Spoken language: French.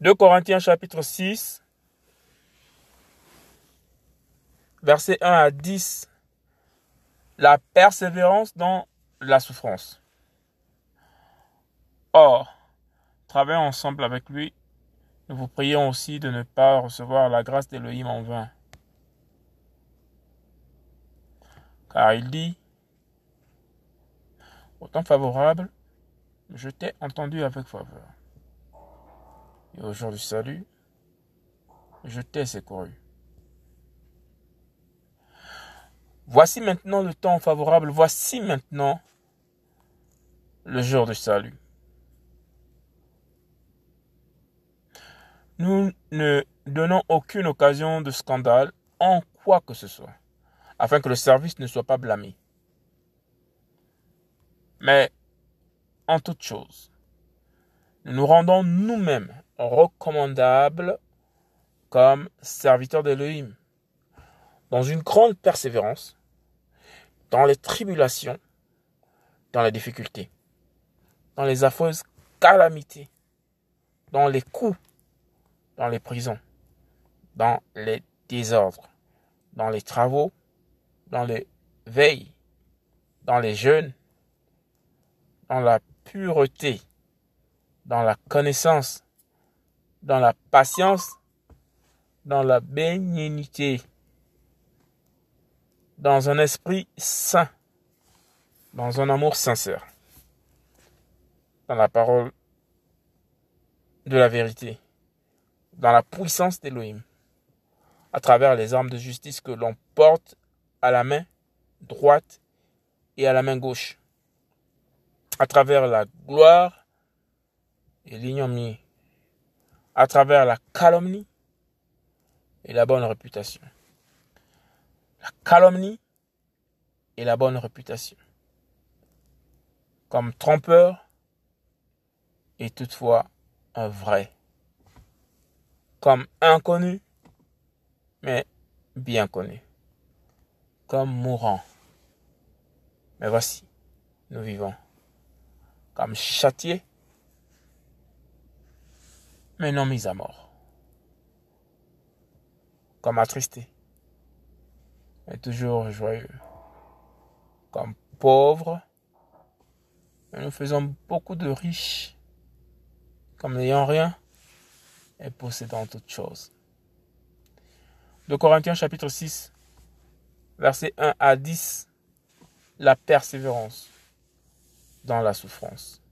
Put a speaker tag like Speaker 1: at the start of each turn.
Speaker 1: 2 Corinthiens chapitre 6, versets 1 à 10. La persévérance dans la souffrance. Or, travaillons ensemble avec lui. Nous vous prions aussi de ne pas recevoir la grâce d'Élohim en vain. Car il dit, au temps favorable, je t'ai entendu avec faveur. Et au jour du salut, je t'ai secouru. Voici maintenant le temps favorable, voici maintenant le jour du salut. Nous ne donnons aucune occasion de scandale en quoi que ce soit, afin que le service ne soit pas blâmé. Mais en toute chose, nous nous rendons nous-mêmes recommandables comme serviteurs d'Elohim, dans une grande persévérance, dans les tribulations, dans les difficultés, dans les affreuses calamités, dans les coups, dans les prisons, dans les désordres, dans les travaux, dans les veilles, dans les jeûnes, dans la pureté, dans la connaissance, dans la patience, dans la bénignité, dans un esprit saint, dans un amour sincère, dans la parole de la vérité, dans la puissance d'Élohim, à travers les armes de justice que l'on porte à la main droite et à la main gauche, à travers la gloire et l'ignominie, à travers la calomnie et la bonne réputation. La calomnie et la bonne réputation. Comme trompeur et toutefois un vrai. Comme inconnu, mais bien connu. Comme mourant. Mais voici, nous vivons. Comme châtié, mais non mis à mort. Comme attristé, mais toujours joyeux. Comme pauvre, mais nous faisons beaucoup de riches. Comme n'ayant rien et possédant toutes choses. De Corinthiens chapitre 6, versets 1 à 10, la persévérance dans la souffrance.